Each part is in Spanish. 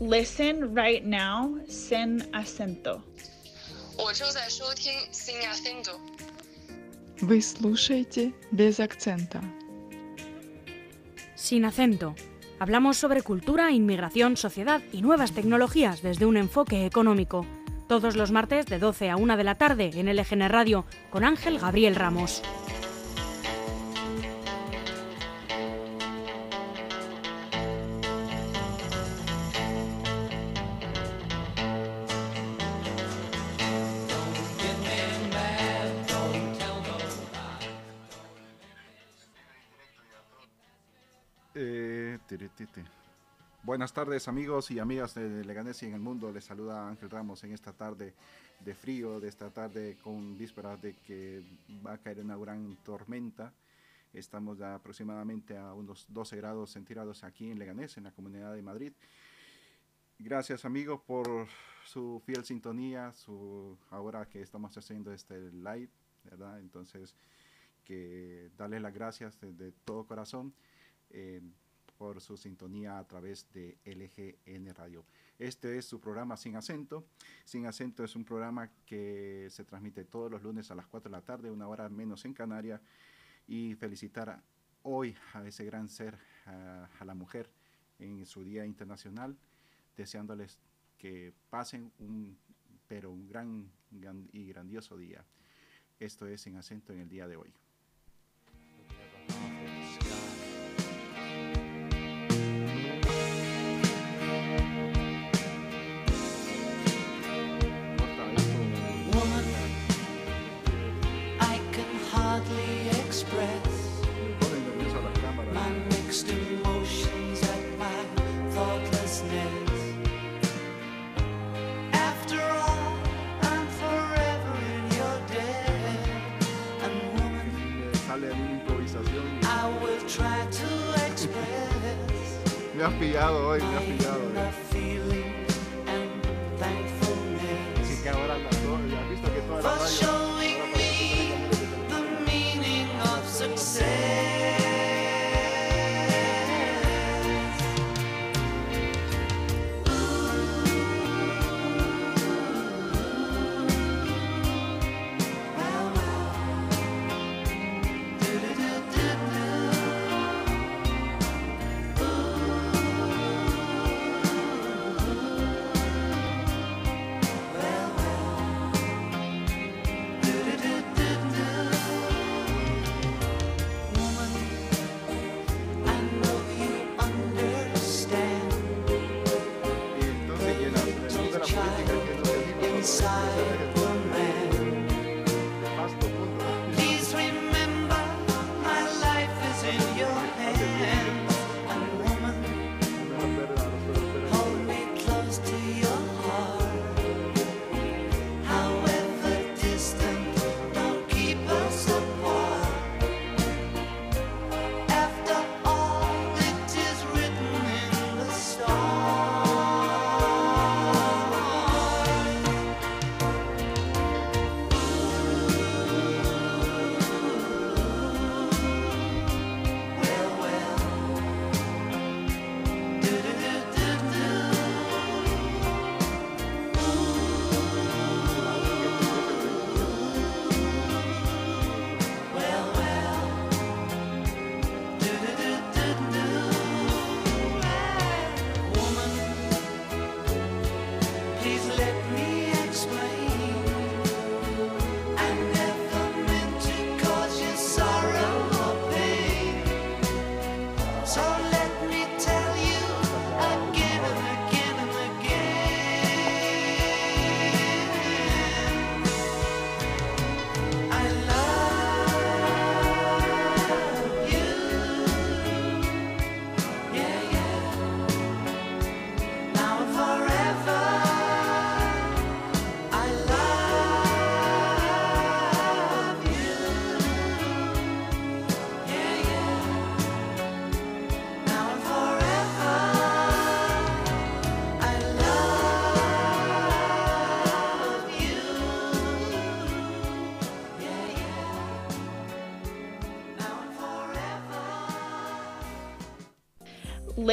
listen right now sin acento. Sin acento. Вы слушаете без акцента. Sin acento. Hablamos sobre cultura, inmigración, sociedad y nuevas tecnologías desde un enfoque económico. Todos los martes de 12 a 1 de la tarde en LGN Radio con Ángel Gabriel Ramos. Tardes amigos y amigas de Leganés y en el mundo. Les saluda Ángel Ramos en esta tarde de frío, de esta tarde con vísperas de que va a caer una gran tormenta. Estamos ya aproximadamente a unos 12 grados centígrados aquí en Leganés, en la Comunidad de Madrid. Gracias amigos por su fiel sintonía, su ahora que estamos haciendo este live, ¿verdad? Entonces, que darles las gracias de, de todo corazón. Eh, por su sintonía a través de LGN Radio. Este es su programa Sin Acento. Sin Acento es un programa que se transmite todos los lunes a las 4 de la tarde, una hora menos en Canarias. Y felicitar hoy a ese gran ser, a, a la mujer, en su Día Internacional, deseándoles que pasen un, pero un gran, gran y grandioso día. Esto es Sin Acento en el día de hoy. Me has pillado hoy, me has pillado.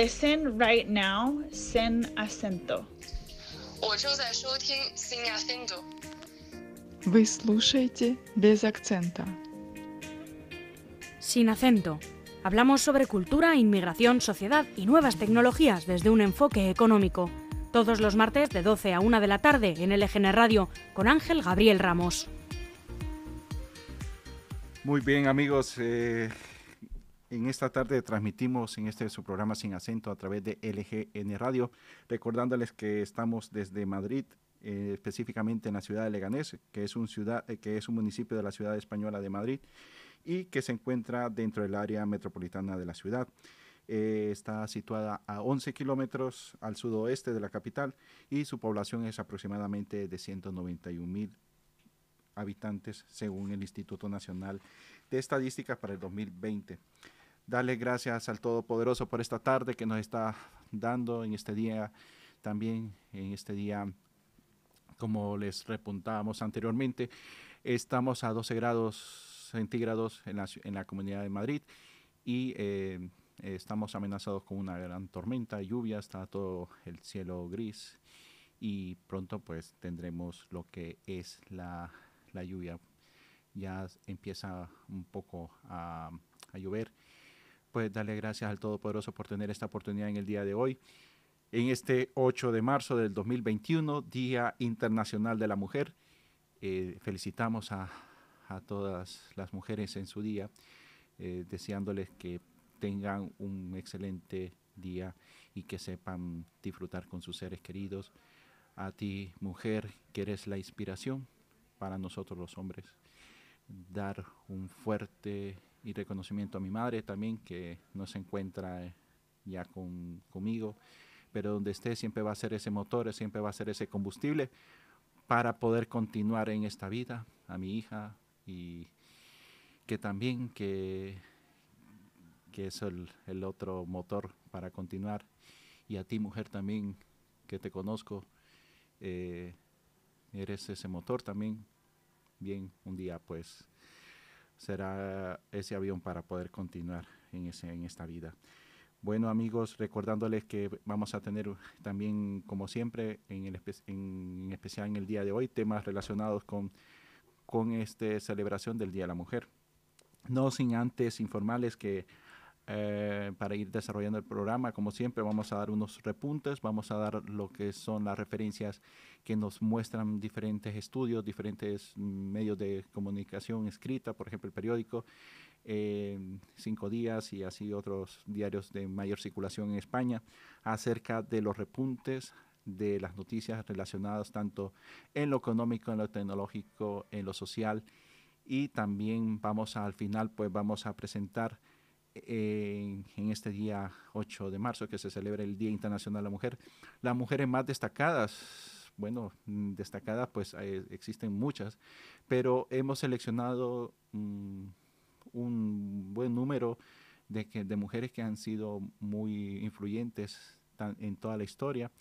listen right now sin acento. Вы слушаете без акцента. Sin acento. Hablamos sobre cultura, inmigración, sociedad y nuevas tecnologías desde un enfoque económico. Todos los martes de 12 a 1 de la tarde en LGN Radio con Ángel Gabriel Ramos. Muy bien amigos, eh, en esta tarde transmitimos en este su programa Sin Acento a través de LGN Radio, recordándoles que estamos desde Madrid, eh, específicamente en la ciudad de Leganés, que es, un ciudad, eh, que es un municipio de la ciudad española de Madrid y que se encuentra dentro del área metropolitana de la ciudad. Eh, está situada a 11 kilómetros al sudoeste de la capital y su población es aproximadamente de 191 mil habitantes según el Instituto Nacional de Estadística para el 2020. Darle gracias al Todopoderoso por esta tarde que nos está dando en este día, también en este día, como les repuntábamos anteriormente, estamos a 12 grados centígrados en la, Comunidad de Madrid y eh, estamos amenazados con una gran tormenta, lluvia, está todo el cielo gris y pronto pues tendremos lo que es la, lluvia. Ya empieza un poco a llover. Pues darle gracias al Todopoderoso por tener esta oportunidad en el día de hoy. En este 8 de marzo del 2021, Día Internacional de la Mujer, eh, felicitamos a, a todas las mujeres en su día, eh, deseándoles que tengan un excelente día y que sepan disfrutar con sus seres queridos. A ti, mujer, que eres la inspiración para nosotros los hombres. Dar un fuerte y reconocimiento a mi madre también, que no se encuentra eh, ya con, conmigo, pero donde esté siempre va a ser ese motor, siempre va a ser ese combustible para poder continuar en esta vida. A mi hija y que también que, que es el, el otro motor para continuar. Y a ti, mujer, también, que te conozco, eh, eres ese motor también. Bien, un día pues será ese avión para poder continuar en, ese, en esta vida. Bueno amigos, recordándoles que vamos a tener también, como siempre, en, en especial en el día de hoy, temas relacionados con, con esta celebración del Día de la Mujer. No sin antes informarles que eh, para ir desarrollando el programa, como siempre, vamos a dar unos repuntes, vamos a dar lo que son las referencias que nos muestran diferentes estudios, diferentes medios de comunicación escrita, por ejemplo, el periódico, eh, Cinco Días y así otros diarios de mayor circulación en España, acerca de los repuntes de las noticias relacionadas tanto en lo económico, en lo tecnológico, en lo social. Y también vamos a, al final pues vamos a presentar en, en este día 8 de marzo que se celebra el Día Internacional de la Mujer, las mujeres más destacadas, bueno, mm, destacadas pues eh, existen muchas, pero hemos seleccionado mm, un buen número de, que, de mujeres que han sido muy influyentes tan- en toda la historia.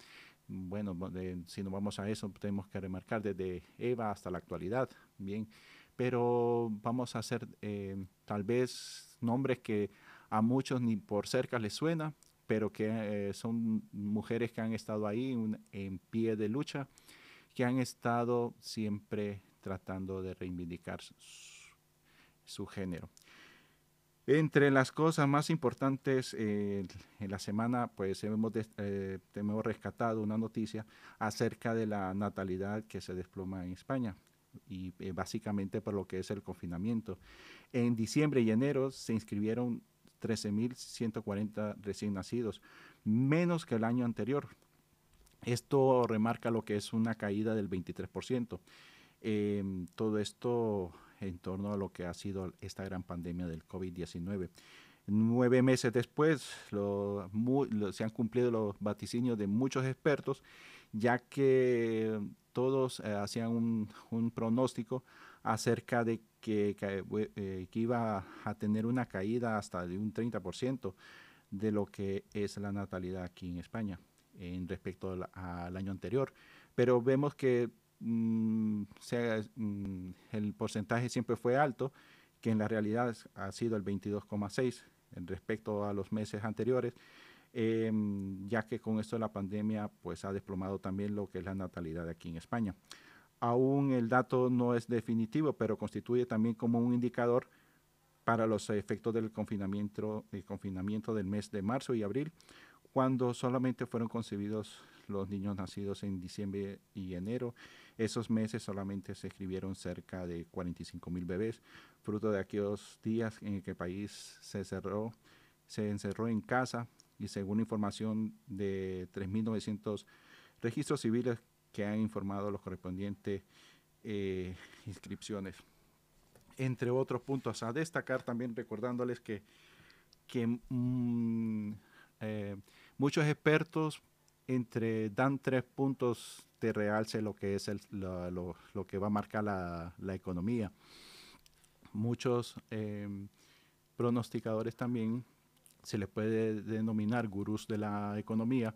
Bueno, de- si nos vamos a eso, tenemos que remarcar desde Eva hasta la actualidad, bien, pero vamos a hacer eh, tal vez nombres que a muchos ni por cerca les suena, pero que eh, son mujeres que han estado ahí en pie de lucha, que han estado siempre tratando de reivindicar su, género. Entre las cosas más importantes eh, en la semana, pues hemos, eh, hemos rescatado una noticia acerca de la natalidad que se desploma en España y básicamente por lo que es el confinamiento. En diciembre y enero se inscribieron 13.140 recién nacidos, menos que el año anterior. Esto remarca lo que es una caída del 23%. Eh, todo esto en torno a lo que ha sido esta gran pandemia del COVID-19. Nueve meses después se han cumplido los vaticinios de muchos expertos, ya que todos eh, hacían un, un pronóstico acerca de que, que, eh, que iba a tener una caída hasta de un 30% de lo que es la natalidad aquí en España en respecto al, año anterior. Pero vemos que mm, sea, mm, el porcentaje siempre fue alto, que en la realidad ha sido el 22,6 en respecto a los meses anteriores. em, ya que con esto de la pandemia pues ha desplomado también lo que es la natalidad aquí en España. Aún el dato no es definitivo, pero constituye también como un indicador para los efectos del confinamiento, el confinamiento del mes de marzo y abril, cuando solamente fueron concebidos los niños nacidos en diciembre y enero. Esos meses solamente se escribieron cerca de 45 mil bebés, fruto de aquellos días en que el país se cerró, se encerró en casa y según información de 3.900 registros civiles que han informado los correspondientes eh, inscripciones. Entre otros puntos a destacar, también recordándoles que, que mm, eh, muchos expertos entre dan tres puntos de realce lo que es lo, lo- que va a marcar la, la economía. Muchos eh, pronosticadores también se les puede denominar gurús de la economía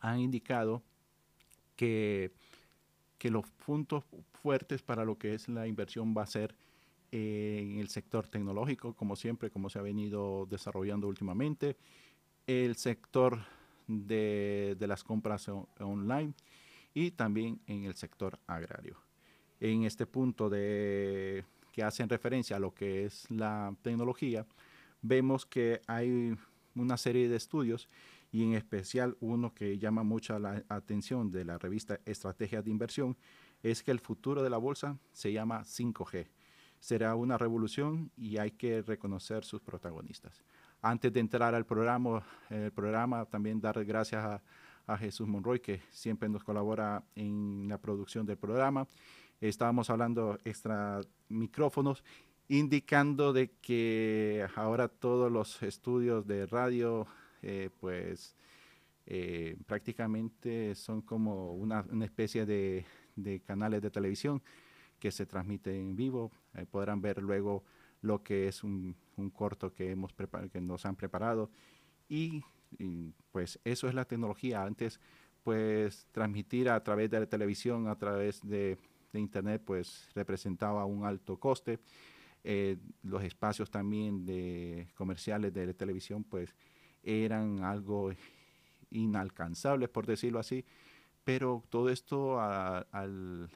han indicado que, los puntos fuertes para lo que es la inversión va a ser eh, en el sector tecnológico, como siempre, como se ha venido desarrollando últimamente, el sector de, las compras on- online y también en el sector agrario. En este punto de que hacen referencia a lo que es la tecnología, vemos que hay una serie de estudios y en especial uno que llama mucho la atención de la revista Estrategias de Inversión es que el futuro de la bolsa se llama 5G. Será una revolución y hay que reconocer sus protagonistas. Antes de entrar al programa, el programa también dar gracias a, a Jesús Monroy que siempre nos colabora en la producción del programa. Estábamos hablando extra micrófonos indicando de que ahora todos los estudios de radio eh, pues eh, prácticamente son como una, una especie de, de canales de televisión que se transmiten en vivo. Eh, podrán ver luego lo que es un, un corto que, hemos que nos han preparado. Y, pues eso es la tecnología. Antes pues transmitir a través de la televisión, a través de, de internet, pues representaba un alto coste. Los espacios también de comerciales de la televisión pues eran algo inalcanzables, por decirlo así, pero todo esto a,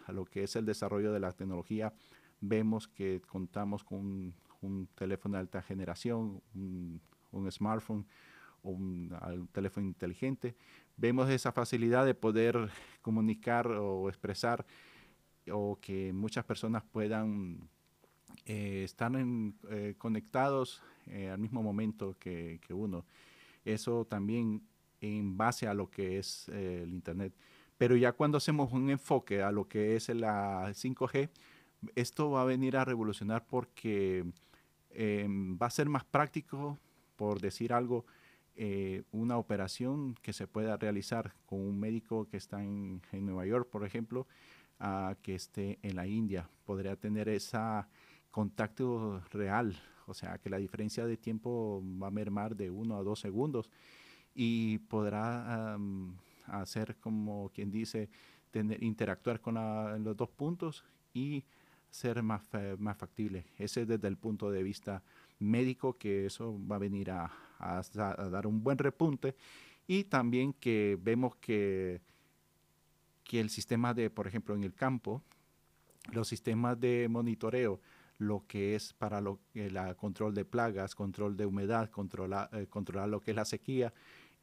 lo que es el desarrollo de la tecnología, vemos que contamos con un, un teléfono de alta generación, un, un smartphone, un, al- teléfono inteligente, vemos esa facilidad de poder comunicar o expresar o que muchas personas puedan eh, estar en- eh, conectados eh, al mismo momento que uno. Eso también en base a lo que es eh, el Internet. Pero ya cuando hacemos un enfoque a lo que es la 5G, esto va a venir a revolucionar porque eh, va a ser más práctico, por decir algo, eh, una operación que se pueda realizar con un médico que está en, en Nueva York, por ejemplo, que esté en la India. Podría tener ese contacto real, o sea, que la diferencia de tiempo va a mermar de uno a dos segundos y podrá am, hacer como quien dice, tener, interactuar con la- los dos puntos y ser más, más factible. Ese es desde el punto de vista médico, que eso va a venir a, a a dar un buen repunte y también que vemos que, que el sistema de, por ejemplo, en el campo, los sistemas de monitoreo, lo que es para lo, el ah, control de plagas, control de humedad, controlar, eh, controlar lo que es la sequía,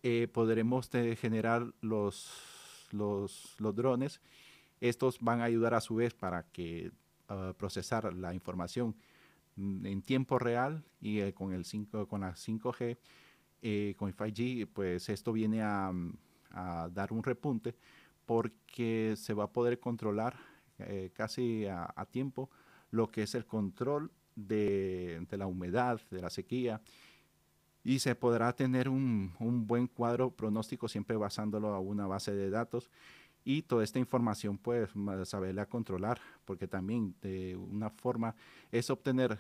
eh, podremos generar los, los, los drones. Estos van a ayudar a su vez para que ah, procesar la información mm, en tiempo real y eh, con el 5 con la 5G eh, con el 5G pues esto viene a, mm, a dar un repunte porque se va a poder controlar eh, casi a, a tiempo lo que es el control de, la humedad, de la sequía, y se podrá tener un, buen cuadro pronóstico siempre basándolo a una base de datos y toda esta información pues saberla controlar porque también de una forma es obtener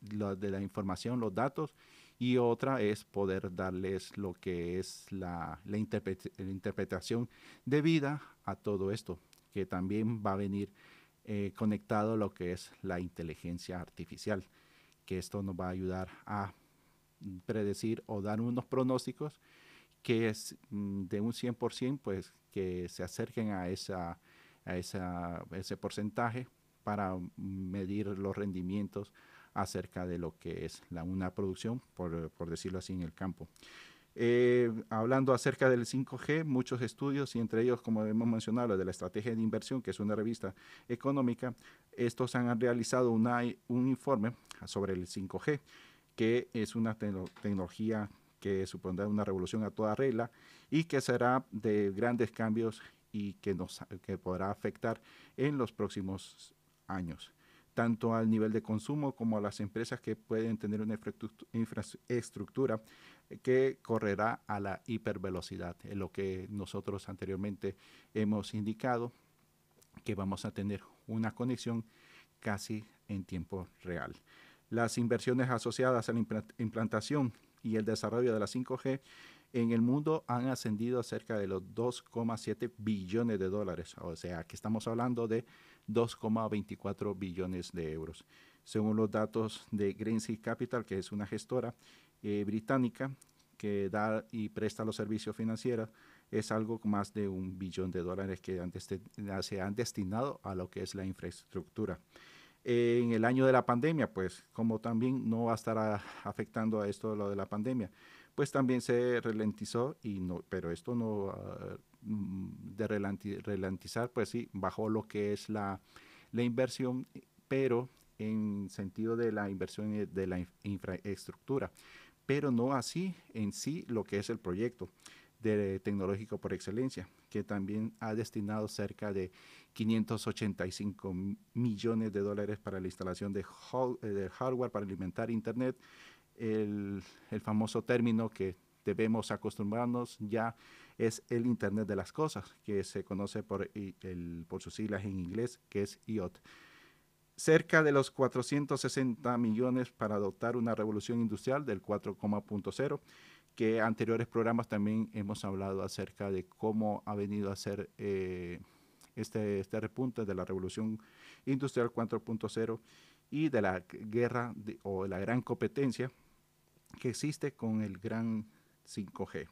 de la información, los datos y otra es poder darles lo que es la interpretación debida a todo esto que también va a venir eh, conectado lo que es la inteligencia artificial que esto nos va a ayudar a predecir o dar unos pronósticos que es mm, de un 100%, pues que se acerquen a, esa, a esa, ese porcentaje para medir los rendimientos acerca de lo que es la, una producción, por, por decirlo así, en el campo. Eh, hablando acerca del 5G, muchos estudios, y entre ellos, como hemos mencionado, lo de la estrategia de inversión, que es una revista económica, estos han realizado un informe sobre el 5G, que es una tecno- tecnología que supondrá una revolución a toda regla y que será de grandes cambios y que, nos, que podrá afectar en los próximos años, tanto al nivel de consumo como a las empresas que pueden tener una infraestructu- infraestructura que correrá a la hipervelocidad, en lo que nosotros anteriormente hemos indicado que vamos a tener una conexión casi en tiempo real. Las inversiones asociadas a la impla- implantación y el desarrollo de la 5G en el mundo han ascendido a cerca de los 2,7 billones de dólares, o sea que estamos hablando de 2,24 billones de euros. Según los datos de Greensill Capital, que es una gestora eh, británica que da y presta los servicios financieros, es algo más de un billón de dólares que se han destinado a lo que es la infraestructura. En el año de la pandemia, pues como también no va a estar afectando a esto lo de la pandemia, pues también se ralentizó, y no, pero esto no mm, de ralentizar, pues sí, bajó lo que es la, la inversión, pero en sentido de la inversión de la inf- infraestructura, pero no así en sí lo que es el proyecto de tecnológico por excelencia, que también ha destinado cerca de 585 m- millones de dólares para la instalación de, eh, de hardware para alimentar Internet, el, el famoso término que debemos acostumbrarnos ya es el Internet de las Cosas, que se conoce por, el- por sus siglas en inglés, que es IoT. Cerca de los 460 millones para adoptar una revolución industrial del 4,0, que anteriores programas también hemos hablado acerca de cómo ha venido a ser eh, este, este repunte de la revolución industrial 4.0 y de la guerra de- o la gran competencia que existe con el gran 5G.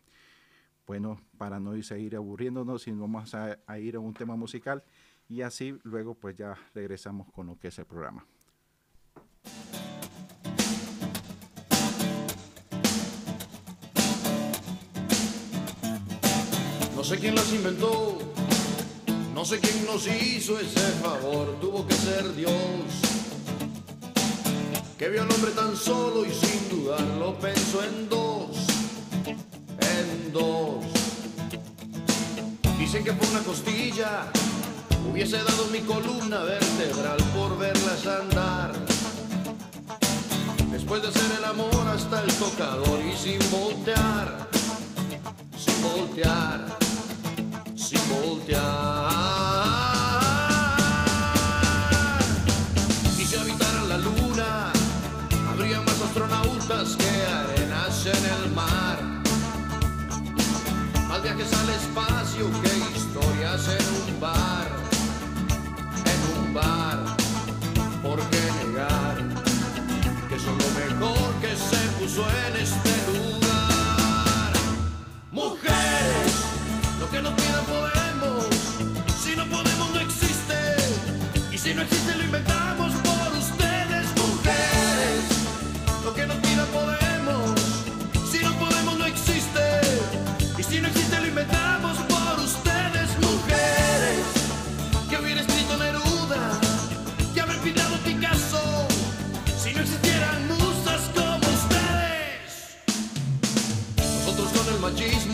Bueno, para no ir- seguir aburriéndonos, y vamos a, a ir a un tema musical y así luego pues ya regresamos con lo que es el programa. No sé quién las inventó, no sé quién nos hizo ese favor, tuvo que ser Dios. Que vio al hombre tan solo y sin dudarlo pensó en dos, en dos. Dicen que por una costilla hubiese dado mi columna vertebral por verlas andar. Después de hacer el amor hasta el tocador y sin voltear sin voltear, sin voltear. Y si habitaran la luna, habría más astronautas que arenas en el mar. Más viajes al espacio que historias en un bar, en un bar. ¿Por qué negar que son lo mejor que se puso en este lugar? Mujeres, lo que nos pidan podemos. Si no podemos, no existe. Y si no existe, lo inventamos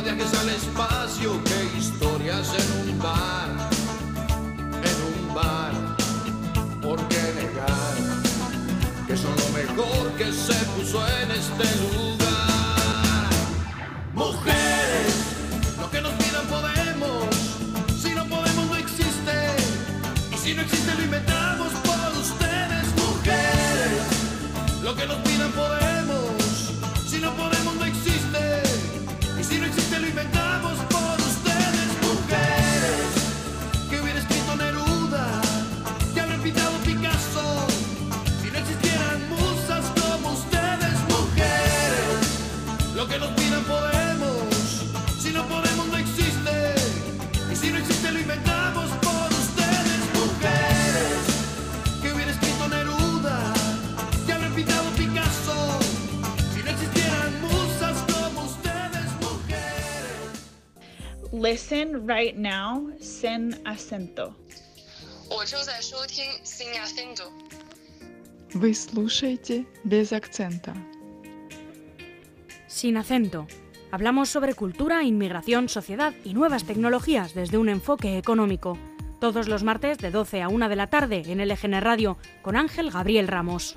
Más viajes al espacio que historias en un bar, en un bar. ¿Por qué negar que son lo mejor que se puso en este lugar? Mujeres, lo que nos pidan podemos. si no existe lo inventamos por ustedes, mujeres. Lo que nos pidan podemos, si no podemos listen right now sin acento. sin acento. Вы слушаете без акцента. Sin acento. Hablamos sobre cultura, inmigración, sociedad y nuevas tecnologías desde un enfoque económico. Todos los martes de 12 a 1 de la tarde en LGN Radio con Ángel Gabriel Ramos.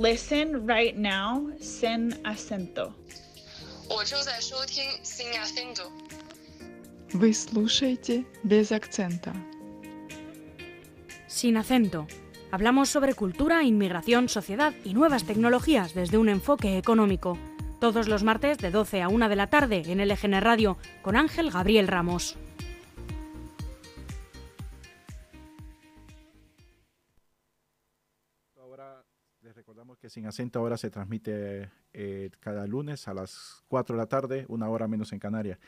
listen right now sin acento. sin acento. Вы слушаете без акцента. Sin acento. Hablamos sobre cultura, inmigración, sociedad y nuevas tecnologías desde un enfoque económico. Todos los martes de 12 a 1 de la tarde en LGN Radio con Ángel Gabriel Ramos. Sin Acento ahora se transmite eh, cada lunes a las 4 de la tarde, una hora menos en Canarias.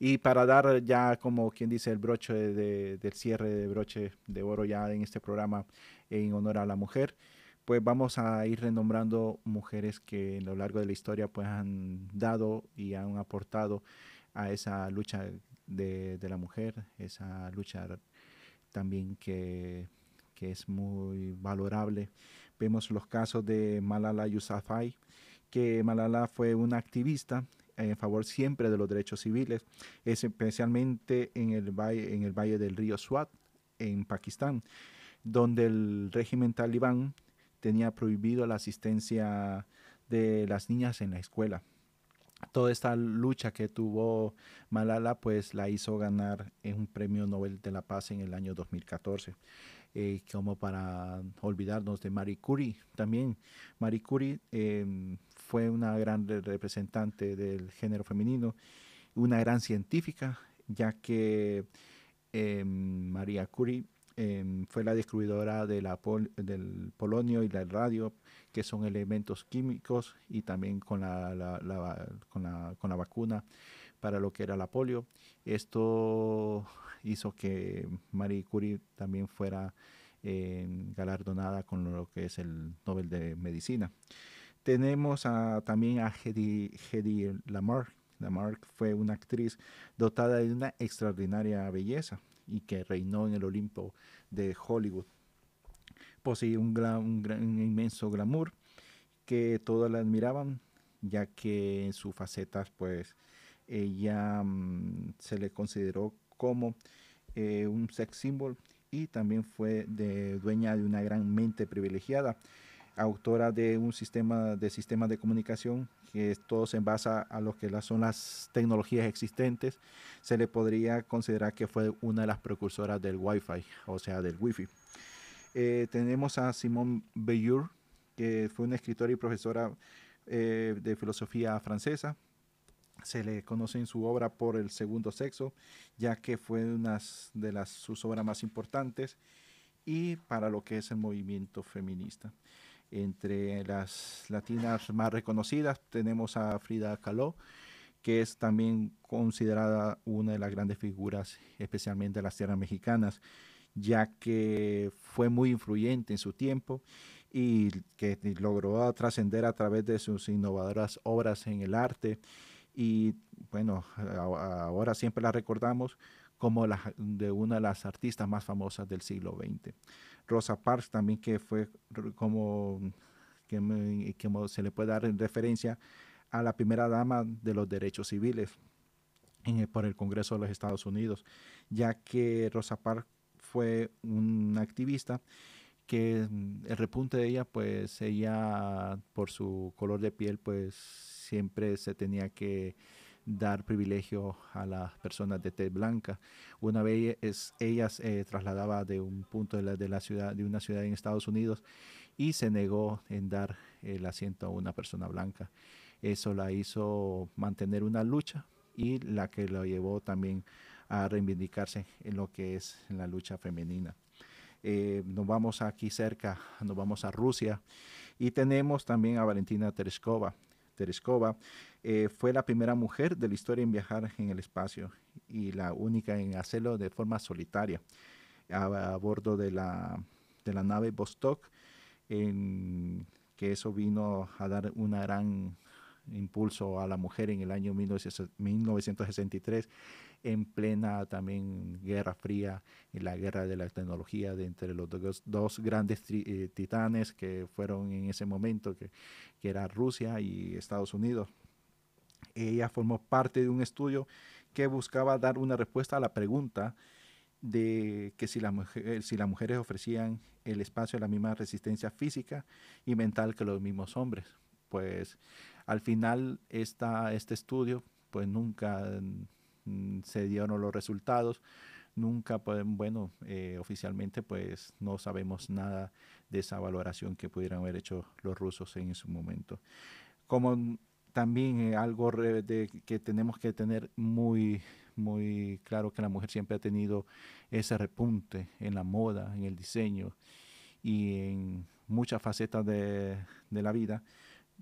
Y para dar ya, como quien dice, el broche de- del cierre de broche de oro ya en este programa en honor a la mujer, pues vamos a ir renombrando mujeres que a lo largo de la historia pues han dado y han aportado a esa lucha de, de la mujer, esa lucha también que, que es muy valorable. Vemos los casos de Malala Yousafzai, que Malala fue una activista en favor siempre de los derechos civiles, es especialmente en el valle, en el valle del río Swat, en Pakistán, donde el régimen talibán tenía prohibido la asistencia de las niñas en la escuela. Toda esta lucha que tuvo Malala, pues la hizo ganar en un premio Nobel de la Paz en el año 2014. Eh, como para olvidarnos de Marie Curie también. Marie Curie eh, fue una gran re- representante del género femenino, una gran científica, ya que eh, María Curie eh, fue la descubridora de la del polonio y del radio, que son elementos químicos, y también con la, la- la- con la vacuna para lo que era la polio. Esto hizo que Marie Curie también fuera eh, galardonada con lo que es el Nobel de Medicina. Tenemos también a Hedy, Hedy Lamarck. Lamarck fue una actriz dotada de una extraordinaria belleza y que reinó en el Olimpo de Hollywood. Poseía un, gla- un gran- un inmenso glamour que todos la admiraban, ya que en sus facetas, pues, ella mm, se le consideró como eh, un sex symbol y también fue de, dueña de una gran mente privilegiada, autora de un sistema de sistemas de comunicación que todo se basa a lo que son las tecnologías existentes. Se le podría considerar que fue una de las precursoras del Wi-Fi, o sea, del Wi-Fi. Eh, tenemos a Simone Bayur, que fue una escritora y profesora eh, de filosofía francesa. Se le conoce en su obra por el segundo sexo, ya que fue una de las, sus obras más importantes y para lo que es el movimiento feminista. Entre las latinas más reconocidas tenemos a Frida Kahlo, que es también considerada una de las grandes figuras, especialmente de las tierras mexicanas, ya que fue muy influyente en su tiempo y que logró trascender a través de sus innovadoras obras en el arte. Y bueno, ahora siempre la recordamos como de una de las artistas más famosas del siglo XX. Rosa Parks también que fue como, que, se le puede dar en referencia a la primera dama de los derechos civiles por el Congreso de los Estados Unidos, ya que Rosa Parks fue una activista que mm, el repunte de ella, pues ella por su color de piel, pues siempre se tenía que dar privilegio a las personas de tez blanca. Una vez es, ella se trasladaba de un punto de la, de la ciudad, de una ciudad en Estados Unidos y se negó en dar el asiento a una persona blanca. Eso la hizo mantener una lucha y la que la llevó también a reivindicarse en lo que es la lucha femenina. Eh, nos vamos aquí cerca, nos vamos a Rusia y tenemos también a Valentina Tereshkova. Tereshkova eh, fue la primera mujer de la historia en viajar en el espacio y la única en hacerlo de forma solitaria a, bordo de la, nave Vostok, que eso vino a dar una gran impulso a la mujer en el año 1900 1963, en plena también Guerra Fría, en la guerra de la tecnología entre los dos, grandes eh, titanes que fueron en ese momento, que, que era Rusia y Estados Unidos. Ella formó parte de un estudio que buscaba dar una respuesta a la pregunta de que si, la mujer- si las mujeres ofrecían el espacio a la misma resistencia física y mental que los mismos hombres. Pues al final esta, este estudio pues nunca se dieron los resultados, nunca pueden, bueno, eh, oficialmente pues no sabemos nada de esa valoración que pudieran haber hecho los rusos en su momento. Como mm, también eh, algo de, que tenemos que tener muy, muy claro que la mujer siempre ha tenido ese repunte en la moda, en el diseño y en muchas facetas de, de la vida.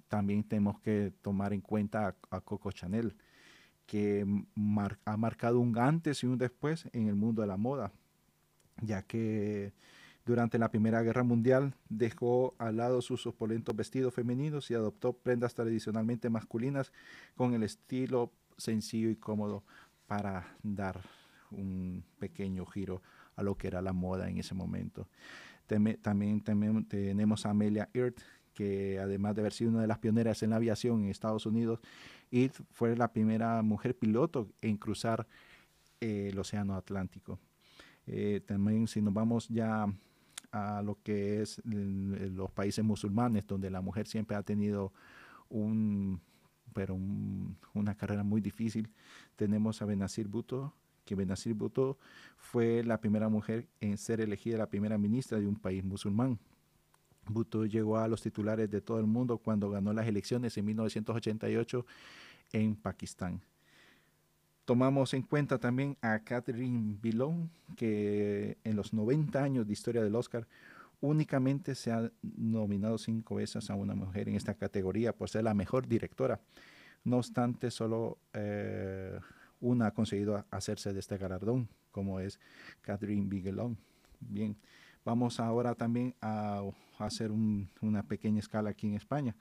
También tenemos que tomar en cuenta a Coco Chanel, que ha marcado un antes y un después en el mundo de la moda, ya que durante la Primera Guerra Mundial dejó al lado sus opulentos vestidos femeninos y adoptó prendas tradicionalmente masculinas con el estilo sencillo y cómodo para dar un pequeño giro a lo que era la moda en ese momento. También tenemos a Amelia Earth, que además de haber sido una de las pioneras en la aviación en Estados Unidos, Earth fue la primera mujer piloto en cruzar eh, el Océano Atlántico. Eh, también si nos vamos ya a lo que es los países musulmanes, donde la mujer siempre ha tenido un, pero un- una carrera muy difícil, tenemos a Benazir Bhutto, que Benazir Bhutto fue la primera mujer en ser elegida la primera ministra de un país musulmán. Bhutto llegó a los titulares de todo el mundo cuando ganó las elecciones en 1988 en Pakistán. Tomamos en cuenta también a Catherine Bilon, que en los 90 años de historia del Oscar únicamente se ha nominado cinco veces a una mujer en esta categoría por ser la mejor directora. No obstante, solo eh, una ha conseguido hacerse de este galardón, como es Catherine Bigelow. Bien, vamos ahora también a, hacer un- una pequeña escala aquí en España,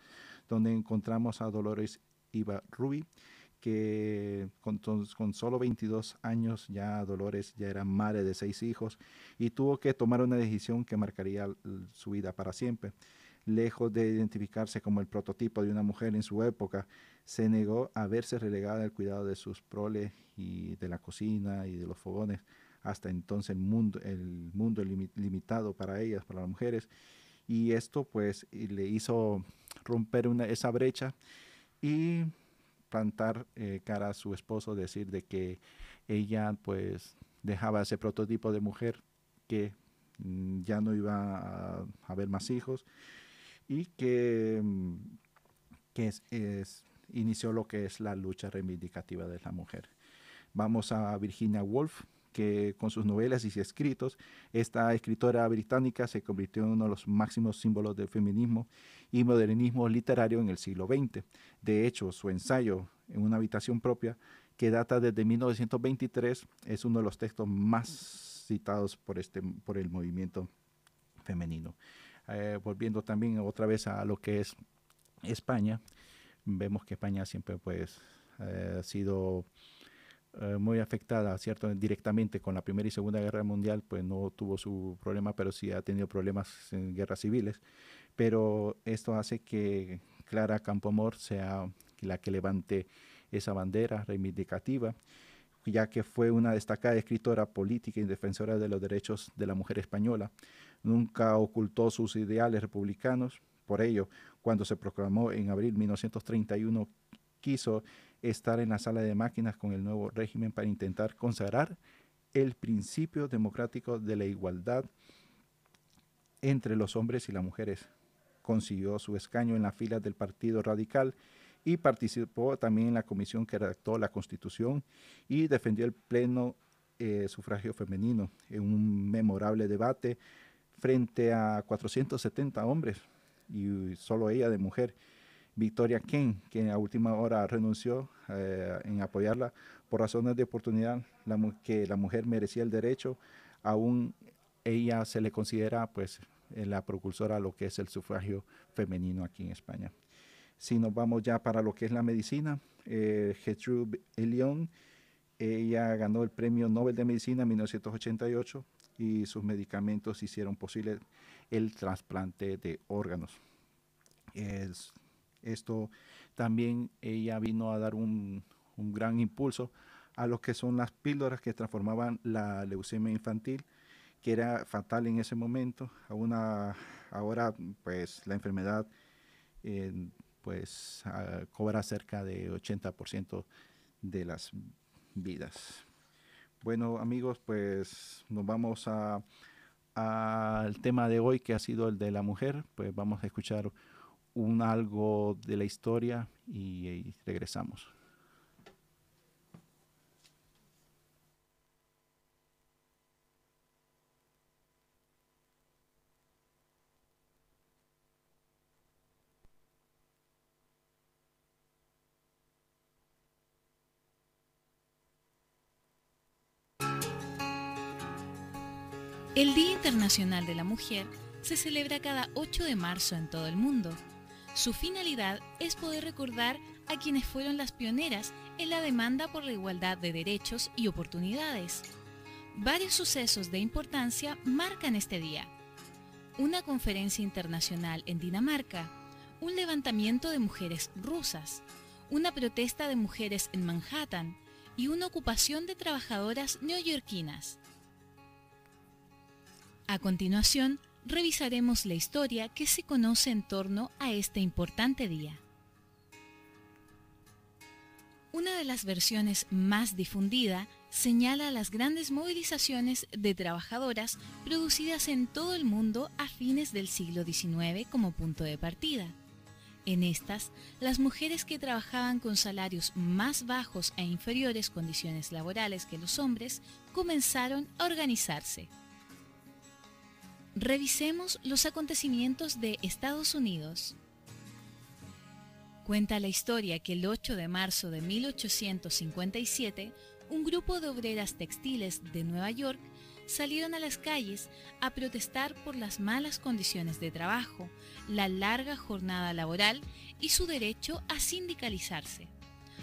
donde encontramos a Dolores Iba Rubi, que con, con solo 22 años ya Dolores ya era madre de seis hijos y tuvo que tomar una decisión que marcaría su vida para siempre. Lejos de identificarse como el prototipo de una mujer en su época, se negó a verse relegada al cuidado de sus proles y de la cocina y de los fogones. Hasta entonces el mundo, el mundo limi- limitado para ellas, para las mujeres. Y esto pues le hizo romper una, esa brecha y plantar eh, cara a su esposo, decir de que ella pues dejaba ese prototipo de mujer que mm, ya no iba a haber más hijos y que, mm, que es- inició lo que es la lucha reivindicativa de la mujer. Vamos a Virginia Woolf, que con sus novelas y escritos, esta escritora británica se convirtió en uno de los máximos símbolos del feminismo y modernismo literario en el siglo XX. De hecho, su ensayo en una habitación propia, que data desde 1923, es uno de los textos más citados por, este, por el movimiento femenino. Eh, volviendo también otra vez a lo que es España, vemos que España siempre pues eh, ha sido eh, muy afectada, ¿cierto? Directamente con la Primera y Segunda Guerra Mundial, pues no tuvo su problema, pero sí ha tenido problemas en guerras civiles. Pero esto hace que Clara Campoamor sea la que levante esa bandera reivindicativa, ya que fue una destacada escritora política y defensora de los derechos de la mujer española. Nunca ocultó sus ideales republicanos, por ello, cuando se proclamó en abril de 1931, quiso estar en la sala de máquinas con el nuevo régimen para intentar consagrar el principio democrático de la igualdad entre los hombres y las mujeres. Consiguió su escaño en las filas del Partido Radical y participó también en la comisión que redactó la Constitución y defendió el pleno eh, sufragio femenino en un memorable debate frente a 470 hombres y solo ella de mujer. Victoria Ken, que a última hora renunció eh, en apoyarla por razones de oportunidad, que la mujer merecía el derecho, aún ella se le considera pues eh, la precursora a lo que es el sufragio femenino aquí en España. Si nos vamos ya para lo que es la medicina, eh, Gertrude Elion, ella ganó el Premio Nobel de Medicina en 1988 y sus medicamentos hicieron posible el trasplante de órganos. Esto también ella vino a dar un, un gran impulso a lo que son las píldoras que transformaban la leucemia infantil, que era fatal en ese momento. Ahora, pues, la enfermedad eh, pues, ah, cobra cerca de 80% de las vidas. Bueno, amigos, pues nos vamos al tema de hoy que ha sido el de la mujer, pues vamos a escuchar un algo de la historia y, regresamos. El Día Internacional de la Mujer se celebra cada 8 de marzo en todo el mundo. Su finalidad es poder recordar a quienes fueron las pioneras en la demanda por la igualdad de derechos y oportunidades. Varios sucesos de importancia marcan este día. Una conferencia internacional en Dinamarca, un levantamiento de mujeres rusas, una protesta de mujeres en Manhattan y una ocupación de trabajadoras neoyorquinas. A continuación, revisaremos la historia que se conoce en torno a este importante día. Una de las versiones más difundida señala las grandes movilizaciones de trabajadoras producidas en todo el mundo a fines del siglo XIX como punto de partida. En estas, las mujeres que trabajaban con salarios más bajos e inferiores condiciones laborales que los hombres comenzaron a organizarse. Revisemos los acontecimientos de Estados Unidos. Cuenta la historia que el 8 de marzo de 1857, un grupo de obreras textiles de Nueva York salieron a las calles a protestar por las malas condiciones de trabajo, la larga jornada laboral y su derecho a sindicalizarse.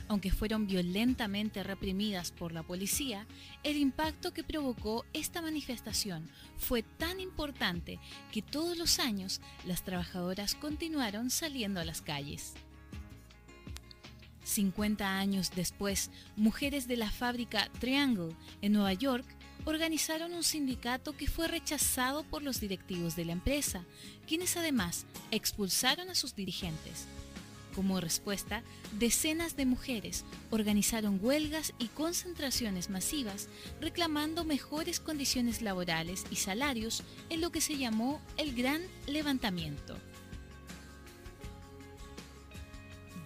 Aunque fueron violentamente reprimidas por la policía, el impacto que provocó esta manifestación fue tan importante que todos los años las trabajadoras continuaron saliendo a las calles. 50 años después, mujeres de la fábrica Triangle en Nueva York organizaron un sindicato que fue rechazado por los directivos de la empresa, quienes además expulsaron a sus dirigentes. Como respuesta, decenas de mujeres organizaron huelgas y concentraciones masivas reclamando mejores condiciones laborales y salarios en lo que se llamó el Gran Levantamiento.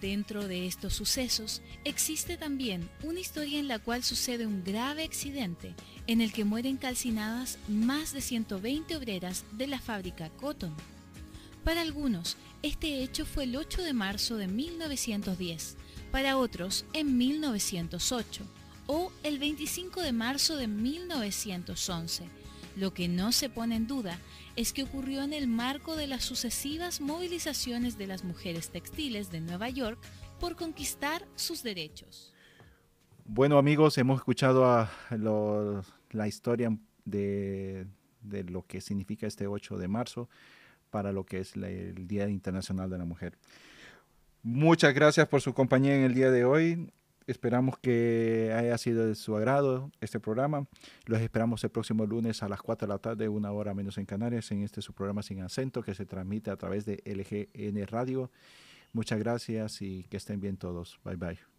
Dentro de estos sucesos existe también una historia en la cual sucede un grave accidente en el que mueren calcinadas más de 120 obreras de la fábrica Cotton. Para algunos, este hecho fue el 8 de marzo de 1910, para otros en 1908 o el 25 de marzo de 1911. Lo que no se pone en duda es que ocurrió en el marco de las sucesivas movilizaciones de las mujeres textiles de Nueva York por conquistar sus derechos. Bueno amigos, hemos escuchado la historia de, de lo que significa este 8 de marzo para lo que es el Día Internacional de la Mujer. Muchas gracias por su compañía en el día de hoy. Esperamos que haya sido de su agrado este programa. Los esperamos el próximo lunes a las 4 de la tarde, una hora menos en Canarias, en este su programa sin acento que se transmite a través de LGN Radio. Muchas gracias y que estén bien todos. Bye bye.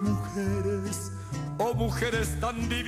Mujeres, oh mujeres tan divinas.